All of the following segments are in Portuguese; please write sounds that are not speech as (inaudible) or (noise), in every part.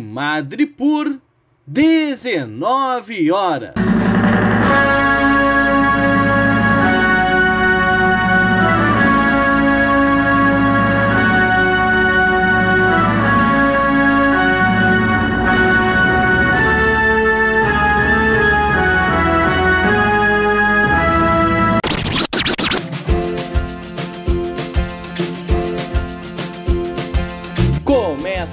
Madripoor, 19 horas.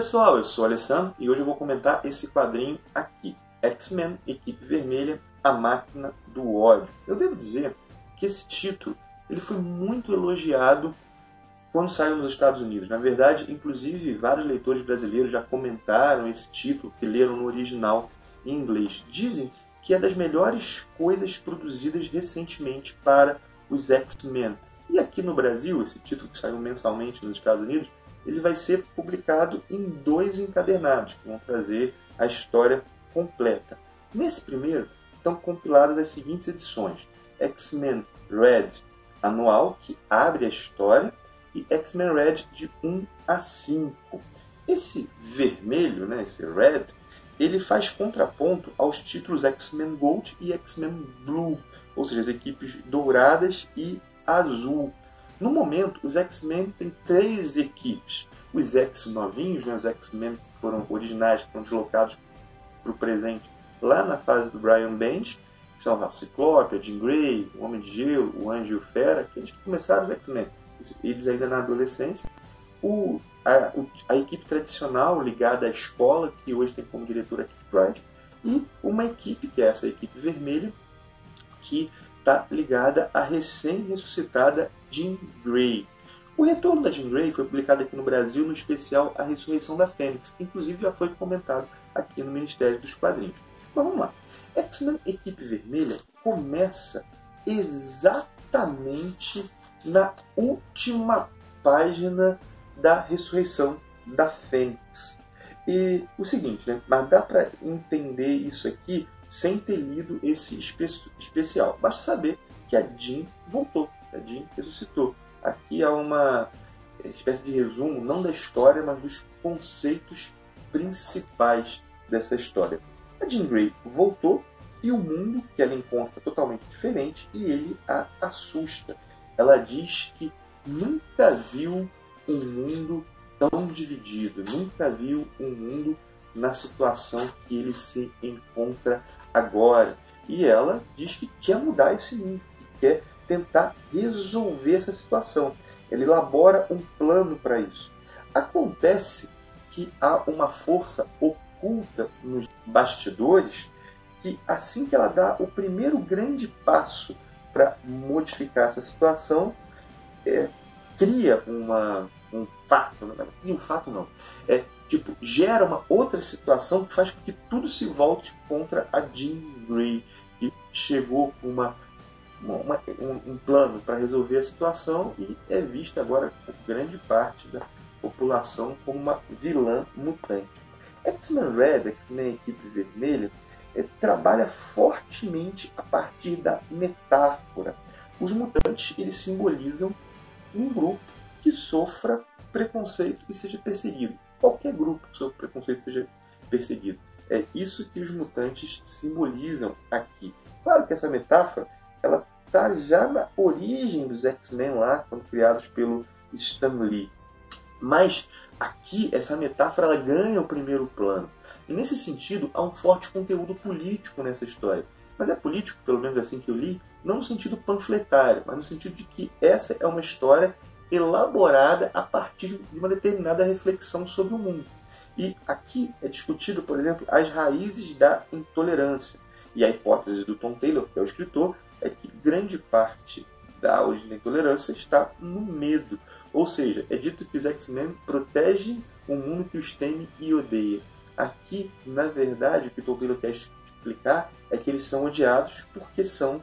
Pessoal, eu sou o Alessandro e hoje eu vou comentar esse quadrinho aqui, X-Men Equipe Vermelha, a Máquina do Ódio. Eu devo dizer que esse título ele foi muito elogiado quando saiu nos Estados Unidos. Na verdade, inclusive vários leitores brasileiros já comentaram esse título que leram no original em inglês. Dizem que é das melhores coisas produzidas recentemente para os X-Men. E aqui no Brasil, esse título que saiu mensalmente nos Estados Unidos, ele vai ser publicado em dois encadernados, que vão trazer a história completa. Nesse primeiro, estão compiladas as seguintes edições: X-Men Red anual, que abre a história, e X-Men Red de 1 a 5. Esse vermelho, né, esse Red, ele faz contraponto aos títulos X-Men Gold e X-Men Blue, ou seja, as equipes douradas e azul. No momento, os X-Men têm três equipes. Os X novinhos, né, os X-Men que foram originais, que foram deslocados para o presente lá na fase do Brian Bendis, que são o Ciclope, a Jean Grey, o Homem de Gelo, o Anjo e o Fera, que eles começaram os X-Men, eles ainda na adolescência. O, a, a, equipe tradicional ligada à escola, que hoje tem como diretora Kit Pride, e uma equipe, que é essa equipe vermelha, que está ligada à recém-ressuscitada Jean Grey. O retorno da Jean Grey foi publicado aqui no Brasil no especial A Ressurreição da Fênix, inclusive já foi comentado aqui no Ministério dos Quadrinhos. Mas vamos lá. X-Men Equipe Vermelha começa exatamente na última página da Ressurreição da Fênix. E o seguinte, né? Mas dá para entender isso aqui sem ter lido esse espe especial. Basta saber que a Jean voltou, a Jean ressuscitou. Aqui há uma espécie de resumo, não da história, mas dos conceitos principais dessa história. A Jean Grey voltou e o mundo que ela encontra é totalmente diferente e ele a assusta. Ela diz que nunca viu um mundo tão dividido, nunca viu um mundo na situação que ele se encontra agora. E ela diz que quer mudar esse mundo, que quer tentar resolver essa situação. Ela elabora um plano para isso. Acontece que há uma força oculta nos bastidores que, assim que ela dá o primeiro grande passo para modificar essa situação, é, cria uma, um fato, cria um fato não, é tipo, gera uma outra situação que faz com que tudo se volte contra a Jean Grey, que chegou com uma, uma um, um, plano para resolver a situação e é vista agora por grande parte da população como uma vilã mutante. X-Men Red, X-Men Equipe Vermelha, é, trabalha fortemente a partir da metáfora. Os mutantes eles simbolizam um grupo que sofra preconceito e seja perseguido. Qualquer grupo que sofra preconceito seja perseguido. É isso que os mutantes simbolizam aqui. Claro que essa metáfora ela está já na origem dos X-Men lá, quando criados pelo Stan Lee. Mas aqui essa metáfora ela ganha o primeiro plano. E nesse sentido há um forte conteúdo político nessa história. Mas é político, pelo menos assim que eu li, não no sentido panfletário, mas no sentido de que essa é uma história elaborada a partir de uma determinada reflexão sobre o mundo. E aqui é discutido, por exemplo, as raízes da intolerância. E a hipótese do Tom Taylor, que é o escritor, é que grande parte da origem da intolerância está no medo. Ou seja, é dito que os X-Men protegem o mundo que os teme e odeia. Aqui, na verdade, o que Tom Taylor quer explicar é que eles são odiados porque são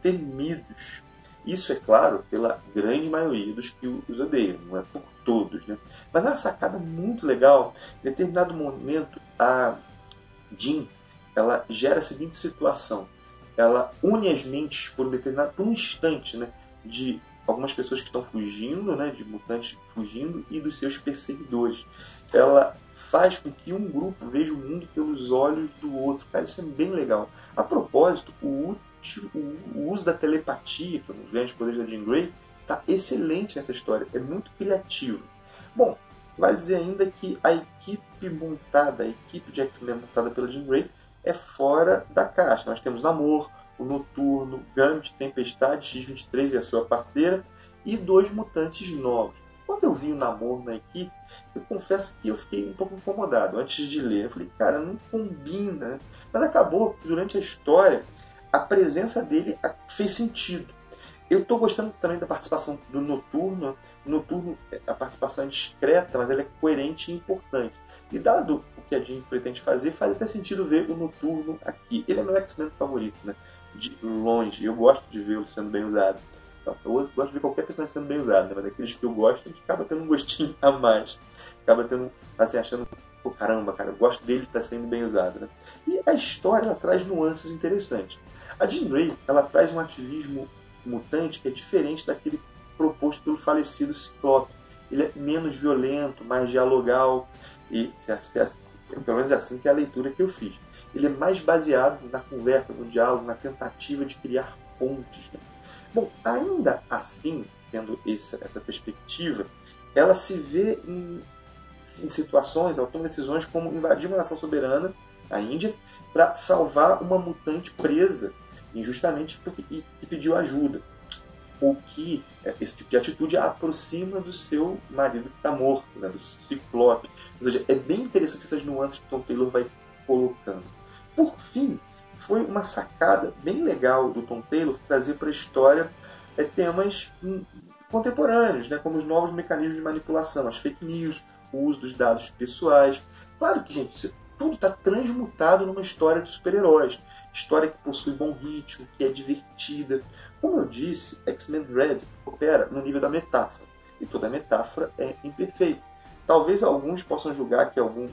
temidos. Isso é claro pela grande maioria dos que os odeiam, não é por todos. Né? Mas é uma sacada muito legal. Em determinado momento, a Jean ela gera a seguinte situação. Ela une as mentes por um determinado por um instante né, de algumas pessoas que estão fugindo, né, de mutantes fugindo, e dos seus perseguidores. Ela faz com que um grupo veja o mundo pelos olhos do outro. Cara, isso é bem legal. A propósito, o, o uso da telepatia, que é um dos grandes poderes da Jean Grey, está excelente nessa história. É muito criativo. Bom, vale dizer ainda que a equipe montada, a equipe de X-Men montada pela Jean Grey, é fora da caixa. Nós temos Namor, o Noturno, Gambit, Tempestade, X-23 e a sua parceira, e dois mutantes novos. Quando eu vi o Namor na equipe, eu confesso que eu fiquei um pouco incomodado antes de ler. Eu falei, cara, não combina. Mas acabou que durante a história a presença dele fez sentido. Eu estou gostando também da participação do Noturno. Noturno, a participação é discreta, mas ela é coerente e importante. E dado o que a Jean pretende fazer, faz até sentido ver o Noturno aqui. Ele é meu X-Men favorito, né? De longe. Eu gosto de vê-lo sendo bem usado. Então, eu gosto de ver qualquer personagem sendo bem usado, né? mas aqueles que eu gosto, a gente acaba tendo um gostinho (laughs) a mais. Acaba tendo, assim, achando, pô, caramba, cara, eu gosto dele estar tá sendo bem usado. Né? E a história traz nuances interessantes. A Jean Grey ela traz um ativismo mutante que é diferente daquele proposto pelo falecido Ciclope. Ele é menos violento, mais dialogal, e se, se, pelo menos é assim que é a leitura que eu fiz. Ele é mais baseado na conversa, no diálogo, na tentativa de criar pontes. Né? Bom, ainda assim, tendo essa, essa perspectiva, ela se vê em, em situações, ela toma decisões como invadir uma nação soberana, a Índia, para salvar uma mutante presa injustamente porque, e, pediu ajuda. O que é, esse tipo de atitude aproxima do seu marido que está morto, né, do Ciclope. Ou seja, é bem interessante essas nuances que Tom Taylor vai colocando. Por fim, foi uma sacada bem legal do Tom Taylor trazer para a história é, temas hum, contemporâneos, né, como os novos mecanismos de manipulação, as fake news, o uso dos dados pessoais. Claro que, gente, tudo está transmutado numa história de super-heróis história que possui bom ritmo, que é divertida. Como eu disse, X-Men Red opera no nível da metáfora, e toda metáfora é imperfeita. Talvez alguns possam julgar que algum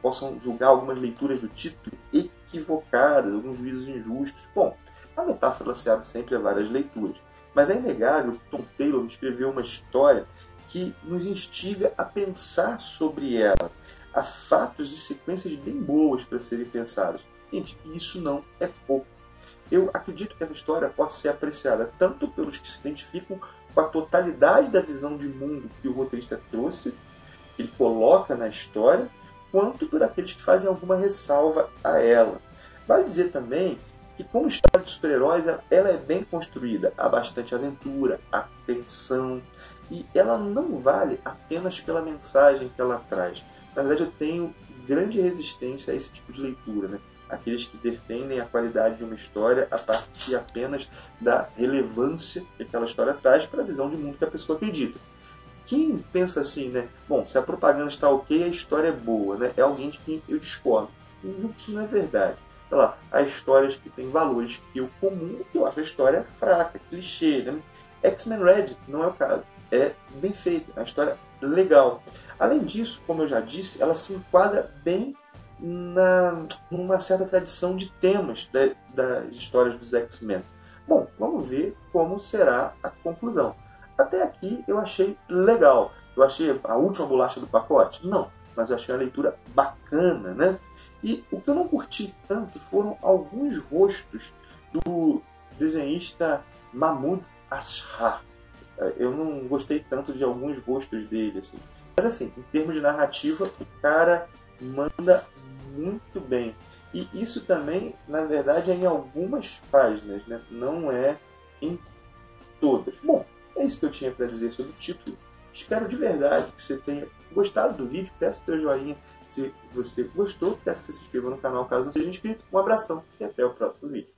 possam julgar algumas leituras do título equivocadas, alguns juízos injustos. Bom, a metáfora se abre sempre a várias leituras, mas é inegável que Tom Taylor escreveu uma história que nos instiga a pensar sobre ela. Há fatos e sequências bem boas para serem pensadas. Gente, isso não é pouco. Eu acredito que essa história possa ser apreciada tanto pelos que se identificam com a totalidade da visão de mundo que o roteirista trouxe, que ele coloca na história, quanto por aqueles que fazem alguma ressalva a ela. Vale dizer também que, como história de super-heróis, ela é bem construída. Há bastante aventura, há tensão, e ela não vale apenas pela mensagem que ela traz. Na verdade, eu tenho grande resistência a esse tipo de leitura. Né? aqueles que defendem a qualidade de uma história a partir apenas da relevância que aquela história traz para a visão de mundo que a pessoa acredita. Quem pensa assim, né? Bom, se a propaganda está ok, a história é boa, né? É alguém de quem eu discordo. Isso não é verdade. Sei lá, há histórias que têm valores que eu comum, que eu acho a história fraca, clichê, né? X-Men Red não é o caso. É bem feita, é uma história legal. Além disso, como eu já disse, ela se enquadra bem na, numa certa tradição de temas da, das histórias dos X-Men. Bom, vamos ver como será a conclusão. Até aqui eu achei legal. Eu achei a última bolacha do pacote? Não, mas eu achei a leitura bacana, né? E o que eu não curti tanto foram alguns rostos do desenhista Mahmoud Ashar. Eu não gostei tanto de alguns rostos dele, assim. Mas assim, em termos de narrativa, o cara manda muito bem. E isso também, na verdade, é em algumas páginas, né? não é em todas. Bom, é isso que eu tinha para dizer sobre o título. Espero de verdade que você tenha gostado do vídeo. Peço seu joinha se você gostou. Peço que você se inscreva no canal caso não seja inscrito. Um abração e até o próximo vídeo.